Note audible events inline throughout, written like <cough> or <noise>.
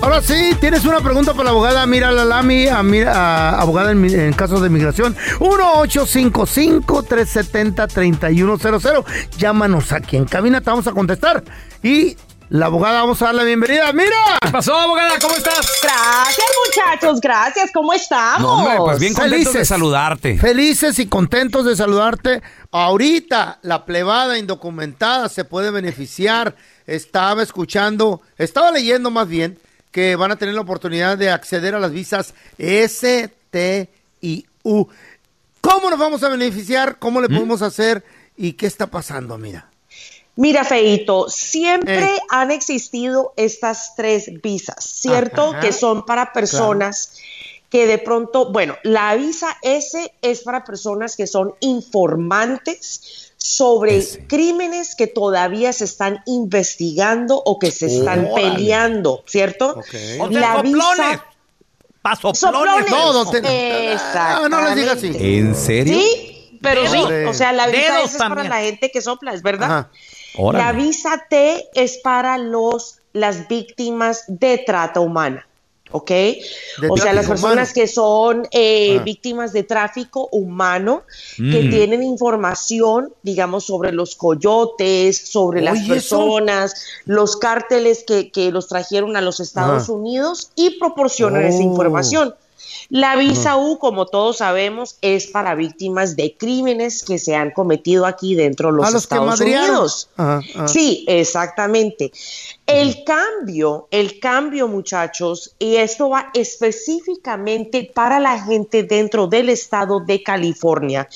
Ahora sí, tienes una pregunta para la abogada Mira Lalami, a, a, abogada en, en casos de migración. 1-855-370-3100. Llámanos aquí en cabina, te vamos a contestar. Y la abogada, vamos a dar la bienvenida. ¡Mira! ¿Qué pasó, abogada? ¿Cómo estás? Gracias, muchachos, gracias. ¿Cómo estamos? No, hombre, pues bien contentos de saludarte. Felices y contentos de saludarte. Ahorita la plebada indocumentada se puede beneficiar. Estaba escuchando, estaba leyendo más bien que van a tener la oportunidad de acceder a las visas S, T y U. ¿Cómo nos vamos a beneficiar? ¿Cómo le podemos hacer? ¿Y qué está pasando, mira? Mira, Feito, siempre eh. han existido estas tres visas, ¿cierto? Ajá, que son para personas claro. que de pronto, bueno, la visa S es para personas que son informantes sobre Ese. crímenes que todavía se están investigando o que se están oh, peleando, ¿cierto? Okay. La visa Pasoplones. No, don te... no, no les diga así. ¿En serio? Sí, pero sí, o sea, la visa es para la gente que sopla, es verdad. La visa T es para los las víctimas de trata humana. ¿Ok? O sea, las personas humano. que son eh, ah. víctimas de tráfico humano, mm. que tienen información, digamos, sobre los coyotes, sobre las personas, eso? los cárteles que, que, los trajeron a los Estados ah. Unidos y proporcionan oh. esa información. La visa U, como todos sabemos, es para víctimas de crímenes que se han cometido aquí dentro de los, los Estados Unidos. Sí, exactamente. El cambio, el cambio, muchachos, y esto va específicamente para la gente dentro del estado de California,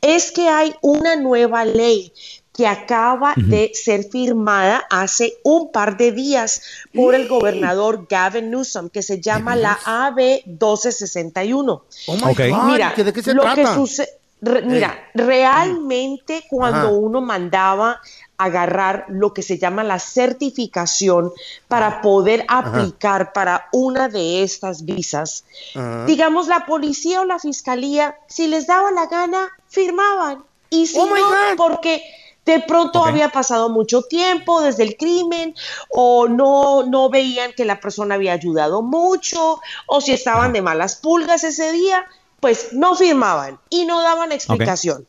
es que hay una nueva ley que acaba uh -huh. de ser firmada hace un par de días por el gobernador Gavin Newsom, que se llama la AB 1261. Oh my okay. God, mira, ¿de qué se lo trata? que sucede, re, mira, realmente cuando Ajá. uno mandaba agarrar lo que se llama la certificación para poder aplicar Ajá. para una de estas visas. Ajá. Digamos, la policía o la fiscalía, si les daba la gana, firmaban. Y si oh no, porque de pronto okay. había pasado mucho tiempo desde el crimen o no, no veían que la persona había ayudado mucho o si estaban de malas pulgas ese día, pues no firmaban y no daban explicación. Okay.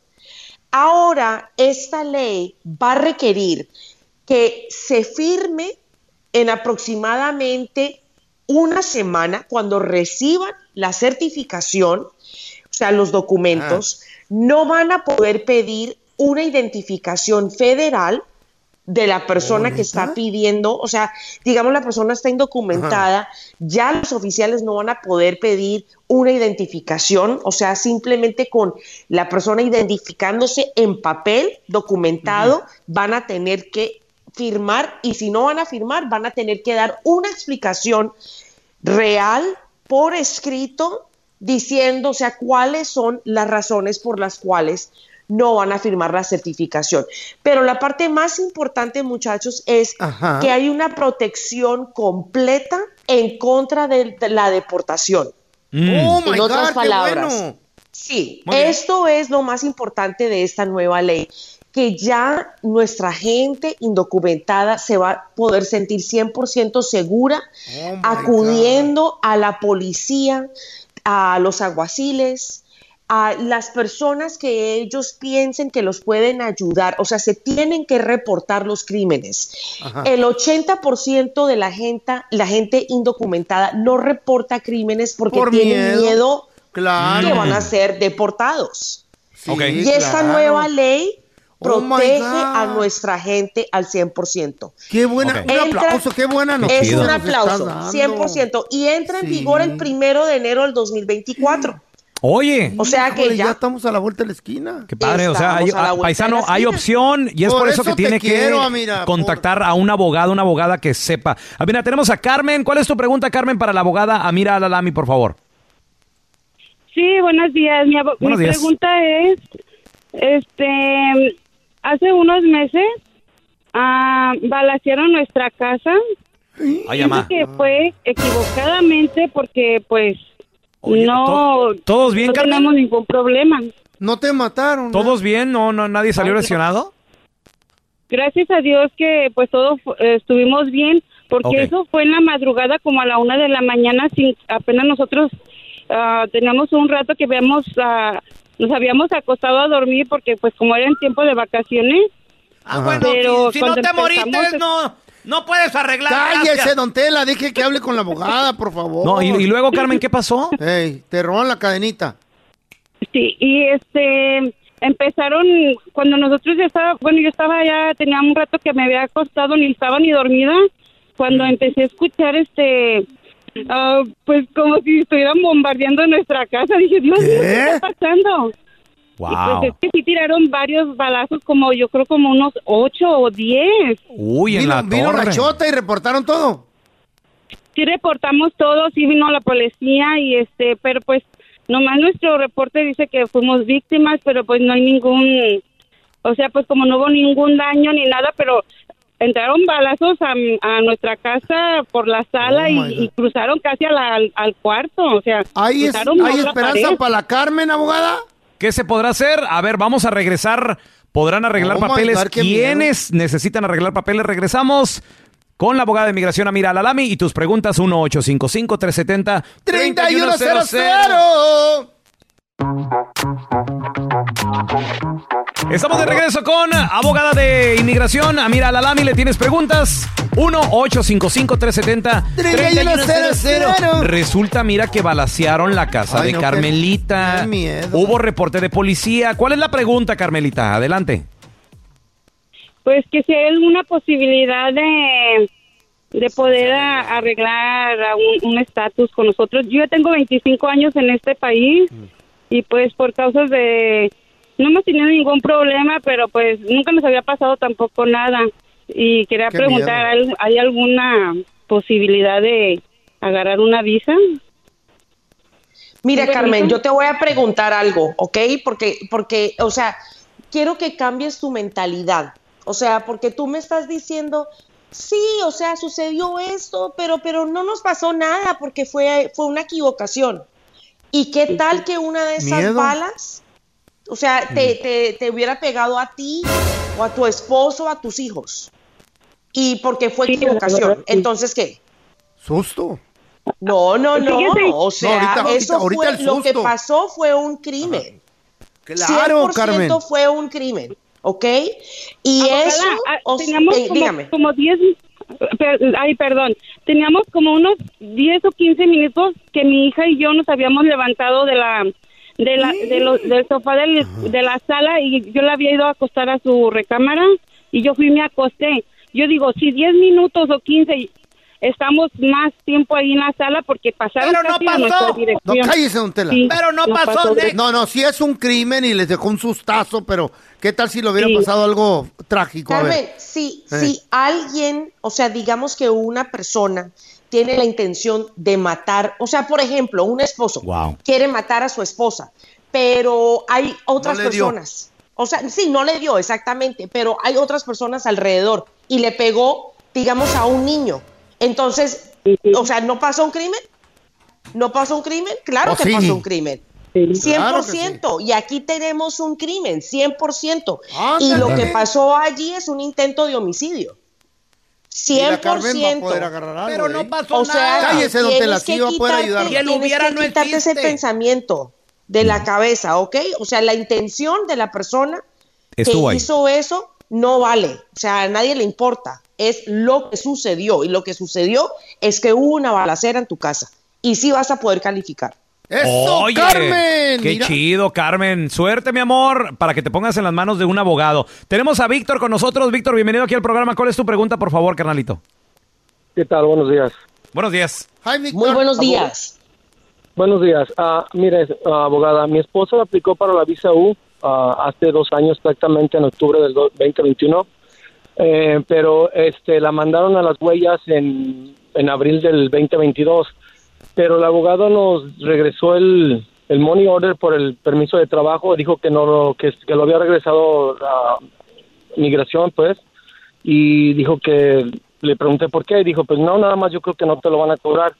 Ahora, esta ley va a requerir que se firme en aproximadamente una semana cuando reciban la certificación, o sea, los documentos, ah. no van a poder pedir una identificación federal de la persona que está pidiendo, o sea, digamos la persona está indocumentada, ya los oficiales no van a poder pedir una identificación, o sea, simplemente con la persona identificándose en papel, documentado, van a tener que firmar y si no van a firmar, van a tener que dar una explicación real por escrito diciendo, o sea, cuáles son las razones por las cuales no van a firmar la certificación. Pero la parte más importante, muchachos, es que hay una protección completa en contra de, la deportación. Mm. Oh en otras palabras. Sí, esto es lo más importante de esta nueva ley que ya nuestra gente indocumentada se va a poder sentir 100% segura oh acudiendo a la policía, a los aguaciles, a las personas que ellos piensen que los pueden ayudar, o sea, se tienen que reportar los crímenes. El 80% de la gente, la gente indocumentada no reporta crímenes porque tienen miedo, que van a ser deportados. y esta nueva ley oh protege a nuestra gente al 100%. Qué buena, un aplauso, qué buena noticia. Es un aplauso, 100%. Y entra en vigor el primero de enero del 2024. Oye. O sea que ya, estamos a la vuelta de la esquina. Qué padre, o sea, hay, paisano, hay opción y es por, eso, que tiene que contactar a un abogado, una abogada que sepa. A ver, tenemos a Carmen. ¿Cuál es tu pregunta, Carmen, para la abogada Amira Alalami, por favor? Sí, buenos días. Mi, mi pregunta es, este, hace unos meses ah, balacearon nuestra casa. Ay, que fue equivocadamente porque, pues, no, ¿Todos bien, no tenemos ningún problema. ¿No te mataron? ¿Todos bien? ¿No, no nadie salió lesionado? Gracias a Dios que pues todos estuvimos bien, porque eso fue en la madrugada como a la una de la mañana, sin apenas nosotros uh, teníamos un rato que habíamos, uh, nos habíamos acostado a dormir porque pues como era en tiempo de vacaciones. Ah, bueno, pero si, no te moriste, no, no puedes arreglar. Cállese, don Tela, dije que hable con la abogada, por favor. No, y, luego, Carmen, ¿qué pasó? Ey, te roban la cadenita. Sí, y este, empezaron, cuando nosotros ya estaba, bueno, yo estaba ya, tenía un rato que me había acostado, ni estaba ni dormida, cuando empecé a escuchar este, ah, pues como si estuvieran bombardeando nuestra casa, dije, Dios mío, ¿qué está pasando? Wow. es que sí tiraron varios balazos, como yo creo como unos ocho o diez. Uy, en la ¿Vino la chota y reportaron todo? Sí reportamos todo, sí vino la policía y este, pero pues nomás nuestro reporte dice que fuimos víctimas, pero pues no hay ningún, o sea, pues como no hubo ningún daño ni nada, pero entraron balazos a, nuestra casa por la sala oh y, cruzaron casi al, cuarto, o sea, ¿hay, ¿hay esperanza para la Carmen, abogada? ¿Qué se podrá hacer? A ver, vamos a regresar. ¿Podrán arreglar papeles? ¿Quiénes necesitan arreglar papeles? Regresamos con la abogada de inmigración Amira Alalami y tus preguntas 1-855-370-3100. Estamos de regreso con abogada de inmigración, Amira Lalami. ¿Le tienes preguntas? 1-855-370-3100. Resulta, mira, que balacearon la casa de Carmelita. Hubo reporte de policía. ¿Cuál es la pregunta, Carmelita? Adelante. Pues que si hay alguna posibilidad de, de poder arreglar un estatus con nosotros. Yo ya tengo 25 años en este país y pues por causas de no hemos tenido ningún problema, pero pues nunca nos había pasado tampoco nada. Y quería preguntar, ¿hay alguna posibilidad de agarrar una visa? Mira, Carmen, yo te voy a preguntar algo, ¿ok? Porque, porque, o sea, quiero que cambies tu mentalidad. O sea, porque tú me estás diciendo, sí, o sea, sucedió esto, pero, pero no nos pasó nada porque fue, fue una equivocación. ¿Y qué tal que una de esas balas o sea, te, te, hubiera pegado a ti o a tu esposo o a tus hijos. Y porque fue equivocación. Entonces, ¿qué? Susto. No, no, no. O sea, eso fue, lo que pasó fue un crimen. Claro, 100% Carmen. fue un crimen, ¿ok? Y eso, ah, teníamos eh, como, dígame. como 10, ay, perdón, teníamos como unos 10 o 15 minutos que mi hija y yo nos habíamos levantado de la de la, de del sofá del, de la sala y yo la había ido a acostar a su recámara y yo fui y me acosté. Yo digo, si 10 minutos o 15 estamos más tiempo ahí en la sala porque pasaron Pero no pasó. No cállese, don Tela. pero no, pasó. no, no, sí es un crimen y les dejó un sustazo, pero ¿qué tal si le hubiera pasado algo trágico? Carmen, si, eh. si alguien, o sea, digamos que una persona tiene la intención de matar, o sea, por ejemplo, un esposo quiere matar a su esposa, pero hay otras personas. O sea, sí, no le dio exactamente, pero hay otras personas alrededor y le pegó, digamos, a un niño. Entonces, o sea, ¿no pasó un crimen? ¿No pasó un crimen? Claro oh, que pasó un crimen. 100%. Y aquí tenemos un crimen, 100%. y lo que pasó allí es un intento de homicidio. 100%. Pero no pasó o sea, Cállese, don Telacio, va a poder ayudar. Hubiera no quitarte ese pensamiento de la cabeza, ¿ok? O sea, la intención de la persona que hizo eso no vale. O sea, a nadie le importa es lo que sucedió. Y lo que sucedió es que hubo una balacera en tu casa. Y sí vas a poder calificar. ¡Eso, Carmen! ¡Qué chido, Carmen! Suerte, mi amor, para que te pongas en las manos de un abogado. Tenemos a Víctor con nosotros. Víctor, bienvenido aquí al programa. ¿Cuál es tu pregunta, por favor, carnalito? ¿Qué tal? Buenos días. Buenos días. Muy buenos días. Buenos días. Uh, mire, abogada, mi esposa aplicó para la visa U ah, hace dos años, exactamente en octubre del 2021 eh, pero este la mandaron a las huellas en, en abril del 2022, pero el abogado nos regresó el, el money order por el permiso de trabajo, dijo que no que, que lo había regresado a migración, pues, y dijo que le pregunté por qué, y dijo, pues no, nada más yo creo que no te lo van a cobrar.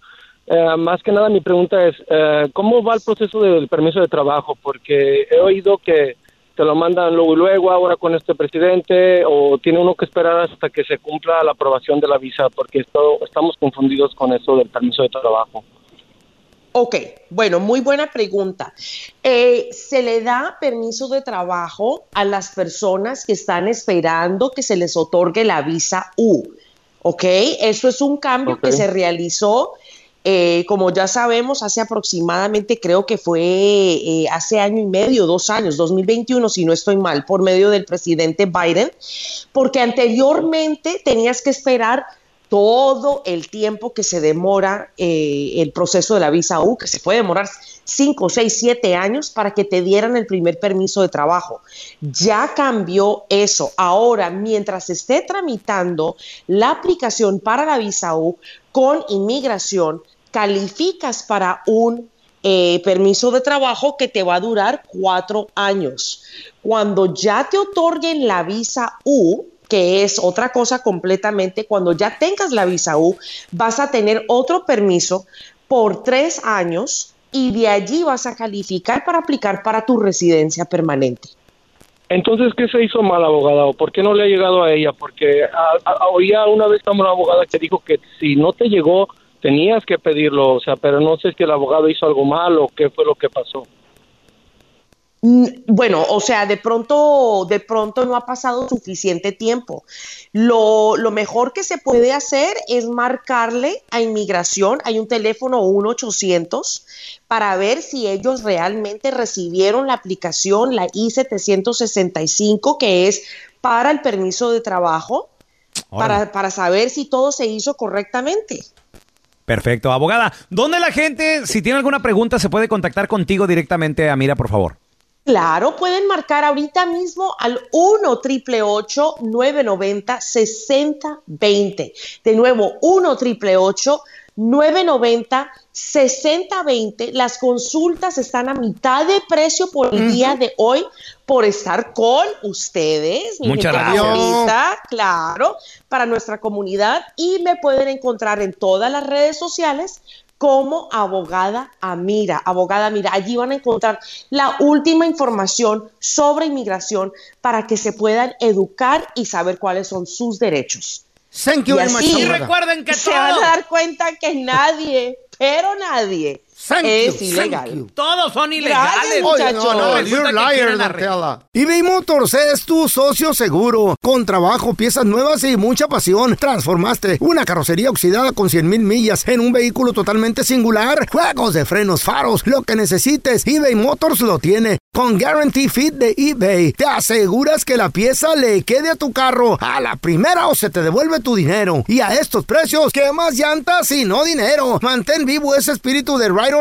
Eh, más que nada mi pregunta es, eh, ¿cómo va el proceso del permiso de trabajo? Porque he oído que te lo mandan luego y luego ahora con este presidente o tiene uno que esperar hasta que se cumpla la aprobación de la visa porque estamos confundidos con eso del permiso de trabajo. Ok, bueno, muy buena pregunta. Eh, se le da permiso de trabajo a las personas que están esperando que se les otorgue la visa U. ¿Ok? Eso es un cambio que se realizó eh, como ya sabemos, hace aproximadamente, creo que fue eh, hace año y medio, dos años, 2021, si no estoy mal, por medio del presidente Biden, porque anteriormente tenías que esperar todo el tiempo que se demora eh, el proceso de la visa U, que se puede demorar 5, 6, 7 años para que te dieran el primer permiso de trabajo. Ya cambió eso. Ahora, mientras esté tramitando la aplicación para la visa U con inmigración, calificas para un eh, permiso de trabajo que te va a durar cuatro años. Cuando ya te otorguen la visa U, que es otra cosa completamente, cuando ya tengas la visa U, vas a tener otro permiso por tres años y de allí vas a calificar para aplicar para tu residencia permanente. Entonces, ¿qué se hizo mal, abogada? ¿O por qué no le ha llegado a ella? Porque oía una vez una abogada que dijo que si no te llegó tenías que pedirlo, o sea, pero no sé si el abogado hizo algo mal o qué fue lo que pasó. Bueno, o sea, de pronto, de pronto no ha pasado suficiente tiempo. Lo, lo, mejor que se puede hacer es marcarle a inmigración. Hay un teléfono 1-800 para ver si ellos realmente recibieron la aplicación, la I-765, que es para el permiso de trabajo, para, para saber si todo se hizo correctamente. Perfecto, abogada. ¿Dónde la gente, si tiene alguna pregunta, se puede contactar contigo directamente, Amira, por favor? Claro, pueden marcar ahorita mismo al 1 triple 990 6020. De nuevo, 1 triple 990 6020. Las consultas están a mitad de precio por el día de hoy por estar con ustedes. Muchas gracias. Claro, para nuestra comunidad y me pueden encontrar en todas las redes sociales como abogada Amira. Abogada Amira, allí van a encontrar la última información sobre inmigración para que se puedan educar y saber cuáles son sus derechos. Thank you y, recuerden que se van a dar cuenta que nadie, pero nadie es ilegal. Todos son ilegales. muchachos. no, you're liar, eBay Motors es tu socio seguro. Con trabajo, piezas nuevas y mucha pasión. Transformaste una carrocería oxidada con 100 mil millas en un vehículo totalmente singular. Juegos de frenos, faros, lo que necesites, eBay Motors lo tiene. Con Guarantee Fit de eBay, te aseguras que la pieza le quede a tu carro a la primera o se te devuelve tu dinero. Y a estos precios, ¿qué más llantas y no dinero? Mantén vivo ese espíritu de Ride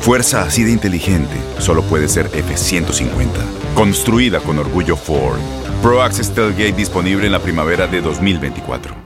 Fuerza así de inteligente solo puede ser F-150. Construida con orgullo Ford. Pro Access Tailgate disponible en la primavera de 2024.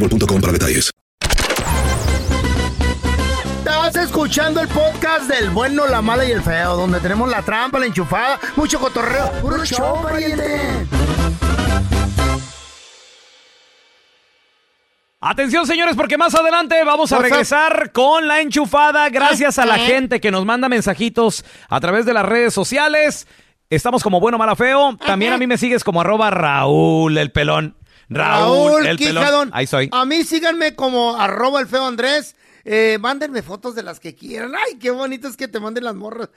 para detalles. Estás escuchando el podcast del bueno, la mala y el feo, donde tenemos la trampa, la enchufada, mucho cotorreo. ¡Puro show, Atención señores, porque más adelante vamos a regresar con la enchufada gracias a la gente que nos manda mensajitos a través de las redes sociales. Estamos como bueno, mala, feo. También a mí me sigues como arroba Raúl el pelón. Raúl, el Quijadón. Ahí soy. A mí síganme como arroba el feo Andrés. Eh, mándenme fotos de las que quieran. Ay, qué bonito es que te manden las morras.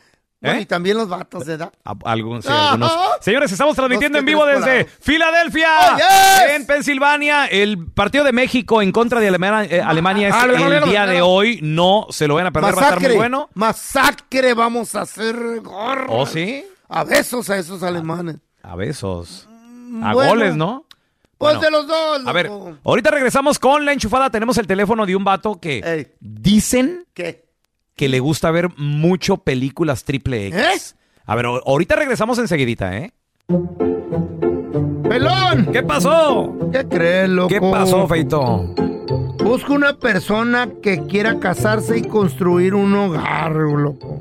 ¿Eh? y también los vatos, ¿verdad? Algunos, sí, algunos. Señores, estamos transmitiendo en vivo desde Filadelfia, oh, en Pensilvania. El partido de México en contra de Alemania, eh, Alemania es el día de hoy. No se lo van a perder, va a estar muy bueno. Masacre vamos a hacer gorro. ¿Oh, sí? A besos a esos alemanes. A, besos. A goles, ¿no? Pues de los dos. A ver, ahorita regresamos con la enchufada. Tenemos el teléfono de un vato que dicen que le gusta ver mucho películas triple X. ¿Eh? A ver, ahorita regresamos enseguidita, ¿eh? ¡Pelón! ¿Qué pasó? ¿Qué crees, loco? ¿Qué pasó, Feito? Busco una persona que quiera casarse y construir un hogar, loco.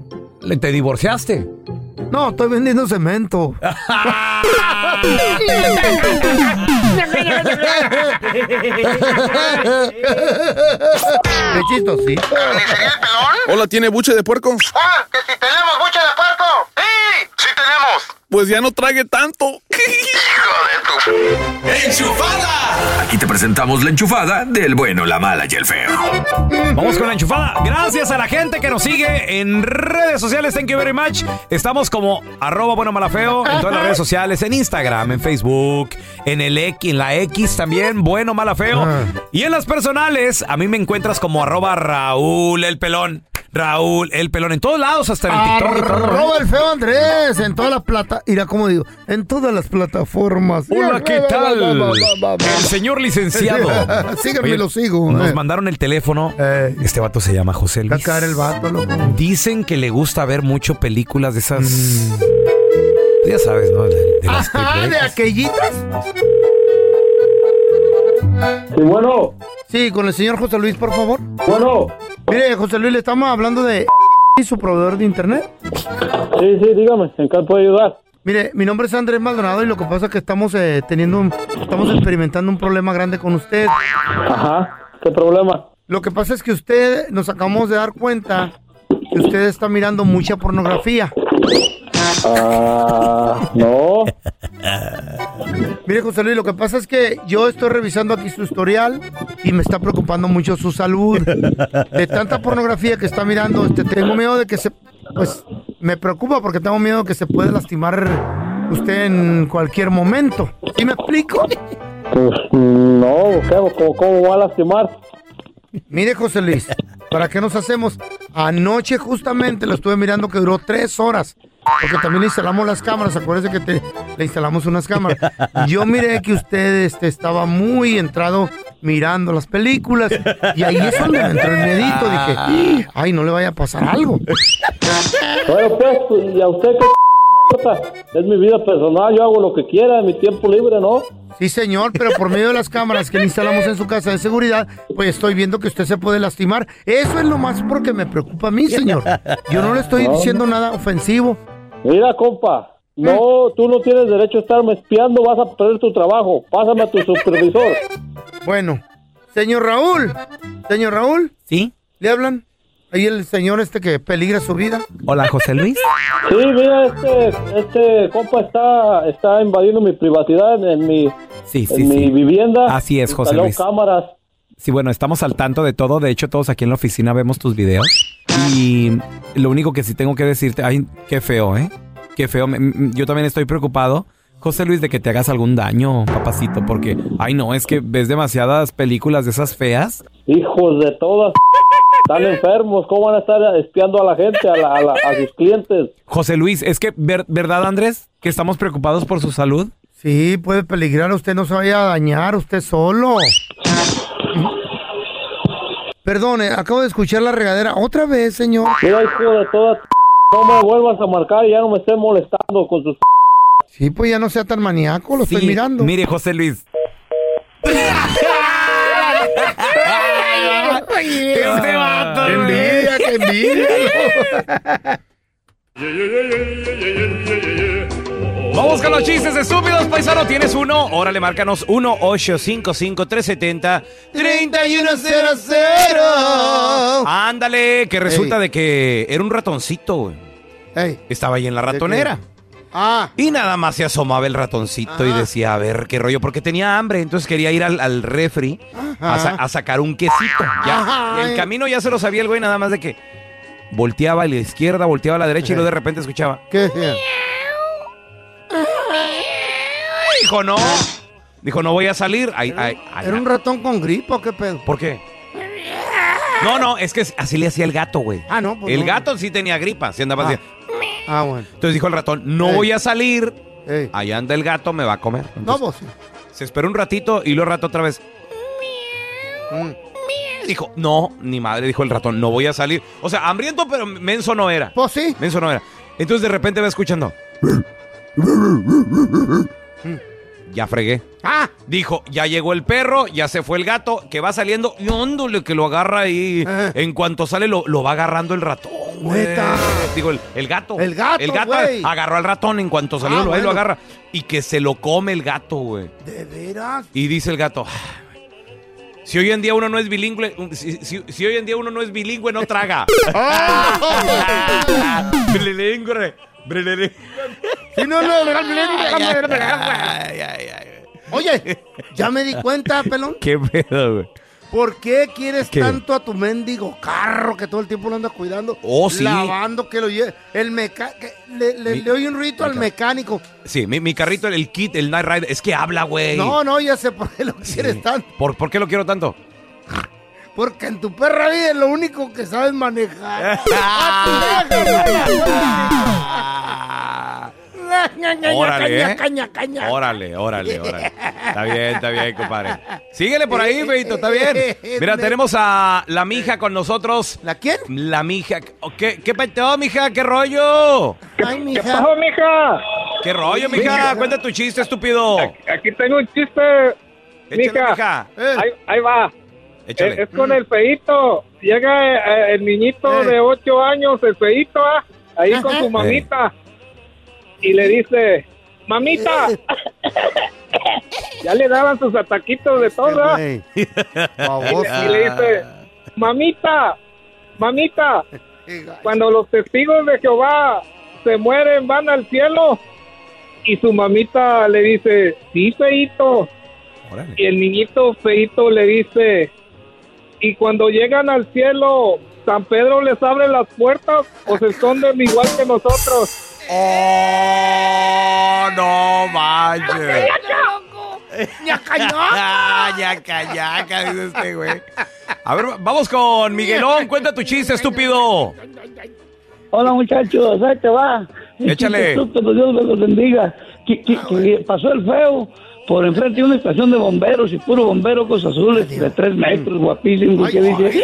¿Te divorciaste? No, estoy vendiendo cemento. Pechito, sí. ¿Carnicería el pelón? Hola, ¿tiene buche de puerco? Ah, que si tenemos buche de puerco. Sí, sí tenemos. Pues ya no trague tanto. Hijo de tu... ¡Enchufada! Aquí te presentamos la enchufada del bueno, la mala y el feo. Vamos con la enchufada. Gracias a la gente que nos sigue en redes sociales. Thank you very much. Estamos como arroba bueno malafeo en todas las redes sociales, en Instagram, en Facebook, en el X, en la X también, bueno malafeo. Y en las personales, a mí me encuentras como arroba Raúl el pelón. Raúl, el pelón, en todos lados, hasta en el TikTok. Arroba el feo Andrés, en todas las plata, mira cómo digo, en todas las plataformas. Hola, ¿qué tal? El señor licenciado. <laughs> Síganme, lo sigo. Nos eh. mandaron el teléfono. Eh. Este vato se llama José Luis. Cacar el vato, loco. Dicen que le gusta ver mucho películas de esas. Mm. Ya sabes, ¿no? De, las Ajá, de aquellitas. Sí, bueno. Sí, con el señor José Luis, por favor. Bueno. Mire, José Luis, le estamos hablando de <laughs> y su proveedor de internet. Sí, sí, dígame, ¿en qué puedo ayudar? Mire, mi nombre es Andrés Maldonado y lo que pasa es que estamos eh, teniendo un, estamos experimentando un problema grande con usted. Ajá, ¿qué problema? Lo que pasa es que usted, nos acabamos de dar cuenta que usted está mirando mucha pornografía. Ah, no. Mire, José Luis, lo que pasa es que yo estoy revisando aquí su historial y me está preocupando mucho su salud. De tanta pornografía que está mirando, este, tengo miedo de que se... Pues me preocupa porque tengo miedo de que se pueda lastimar usted en cualquier momento. ¿Sí me explico? Pues no, ¿cómo, cómo va a lastimar? Mire, José Luis, ¿para qué nos hacemos? Anoche justamente lo estuve mirando que duró tres horas porque también instalamos las cámaras, acuérdese que te, le instalamos unas cámaras. Yo miré que usted este, estaba muy entrado mirando las películas y ahí es donde me entró el medito. Dije, ay, no le vaya a pasar algo. Bueno, pues, ¿y a usted qué es mi vida personal, yo hago lo que quiera mi tiempo libre, ¿no? Sí, señor, pero por medio de las cámaras que le instalamos en su casa de seguridad, pues estoy viendo que usted se puede lastimar. Eso es lo más porque me preocupa a mí, señor. Yo no le estoy diciendo nada ofensivo. Mira, compa, no, tú no tienes derecho a estarme espiando, vas a perder tu trabajo. Pásame a tu supervisor. <laughs> Bueno, señor Raúl, señor Raúl. ¿Sí? ¿Le hablan? Ahí el señor este que peligra su vida. Hola, José Luis. Sí, mira, este, este compa está, está invadiendo mi privacidad en mi, sí, sí, en mi vivienda. Así es, José Luis. cámaras. Sí, bueno, estamos al tanto de todo. De hecho, todos aquí en la oficina vemos tus videos. Y lo único que sí tengo que decirte, ay, qué feo, ¿eh? Qué feo. Yo también estoy preocupado, José Luis, de que te hagas algún daño, papacito, porque, ay, no, es que ves demasiadas películas de esas feas. Hijos de todas. Están enfermos, ¿cómo van a estar espiando a la gente, a, a, sus clientes? José Luis, es que, ¿verdad, Andrés? Que estamos preocupados por su salud. Sí, puede peligrar, usted no se vaya a dañar, usted solo. Perdone, acabo de escuchar la regadera. ¿Otra vez, señor? Mira, hijo de todas, no me vuelvas a marcar y ya no me estés molestando con sus... Sí, pues ya no sea tan maníaco, lo estoy mirando. Mire, José Luis. <laughs> este vato, ¡Qué envidia, qué envidia! <laughs> <laughs> Vamos con los chistes estúpidos, paisano. ¿Tienes uno? Órale, márcanos 1-855-370-3100. Ándale, que resulta de que era un ratoncito, güey. Estaba ahí en la ratonera. Ah. Y nada más se asomaba el ratoncito y decía, a ver qué rollo, porque tenía hambre, entonces quería ir al, refri a, sacar un quesito. Ya, el camino ya se lo sabía el güey, nada más de que volteaba a la izquierda, volteaba a la derecha y luego de repente escuchaba. ¿Qué Dijo, no. Dijo, no voy a salir. ¿Era un ratón con gripa qué pedo? ¿Por qué? No, no, es que así le hacía el gato, güey. Ah, no. Pues el gato sí tenía gripa, sí andaba ah. Ah, bueno. Entonces dijo el ratón, no voy a salir. Allá anda el gato, me va a comer. no, pues sí. Se esperó un ratito y luego rato otra vez. Mm. Dijo, no, ni madre, dijo el ratón, no voy a salir. O sea, hambriento, pero menso no era. Pues sí. Menso no era. Entonces de repente va escuchando. Ya fregué. ¡Ah! Dijo, ya llegó el perro, ya se fue el gato, que va saliendo y óndole que lo agarra ahí. Eh. En cuanto sale, lo, lo, va agarrando el ratón, güey. Digo, el, gato. El gato, El gato agarró al ratón en cuanto salió, ah, lo, ahí lo agarra. Y que se lo come el gato, güey. ¿De veras? Y dice el gato, si hoy en día uno no es bilingüe, si, hoy en día uno no es bilingüe, no traga. <laughs> <laughs> bilingüe. Si no, no, Oye, ya me di cuenta, pelón. ¿Qué pedo, güey? ¿Por qué quieres tanto a tu mendigo carro que todo el tiempo lo andas cuidando? Oh, sí. Lavando, que lo lleve. El meca le, le, le doy un rito al mecánico. Sí, mi, carrito, el kit, el Night Rider, es que habla, güey. No, no, ya sé por qué lo quieres tanto. ¿Por, ¿Por qué lo quiero tanto? Porque en tu perra vida es lo único que sabes manejar. <laughs> <laughs> <laughs> órale, ¿eh? Órale, órale, órale. Está bien, está bien, compadre. Síguele por ahí, Feito, está bien. Mira, tenemos a la mija con nosotros. ¿La quién? La mija. ¿Qué, qué peteo, mija? ¿Qué rollo? Ay, mija. ¿Qué pasó, mija? ¿Qué rollo, mija? Cuenta tu chiste, estúpido. Aquí tengo un chiste, mija. Ahí, ahí va. Es, con el feito. Llega eh, el niñito de 8 años, el feito, ah, ahí con su mamita. Y le dice, mamita. <laughs> ya le daban sus ataquitos de todo. <laughs> y, le dice, mamita, mamita. Cuando los testigos de Jehová se mueren, van al cielo. Y su mamita le dice, sí, feito. Y el niñito feito le dice, y cuando llegan al cielo, San Pedro les abre las puertas o se esconden igual que nosotros. ¡Oh! ¡No manches! ¡Ñaca, ñaca! ¡Ñaca, ñaca! Dice este güey. A ver, vamos con Miguelón. Cuenta tu chiste, estúpido. Hola, muchachos. Ahí te va. Échale. Dios me los bendiga. Que, pasó el feo por enfrente de una estación de bomberos y puro bombero con azules de tres metros, guapísimo, que dice,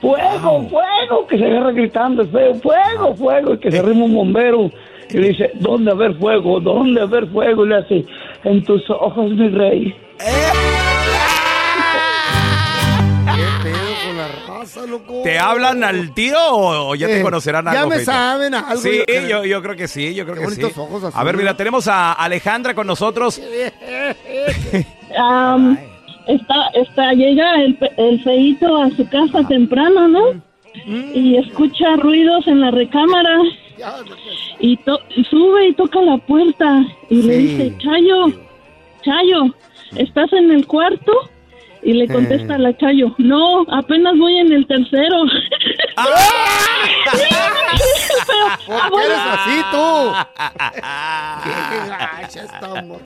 ¡Fuego, fuego! Que se agarra gritando el feo, ¡fuego, fuego! Y que se arrima un bombero y le dice, ¿dónde haber fuego? ¿Dónde haber fuego? Y le hace, en tus ojos, mi rey. <laughs> ¿Te hablan al tiro o, ya te eh, conocerán algo? Ya me saben algo. Sí, yo, creo que sí, yo creo que sí. a ver, mira, tenemos a Alejandra con nosotros. <laughs> está, está, llega el, el feito a su casa temprano, ¿no? Mm. Y escucha ruidos en la recámara. Y sube y toca la puerta y le dice, Chayo, Chayo, ¿estás en el cuarto? Y le contesta a la Chayo, no, apenas voy en el tercero. ¡Ah! <laughs> ¿Por qué eres así tú? <laughs> <laughs>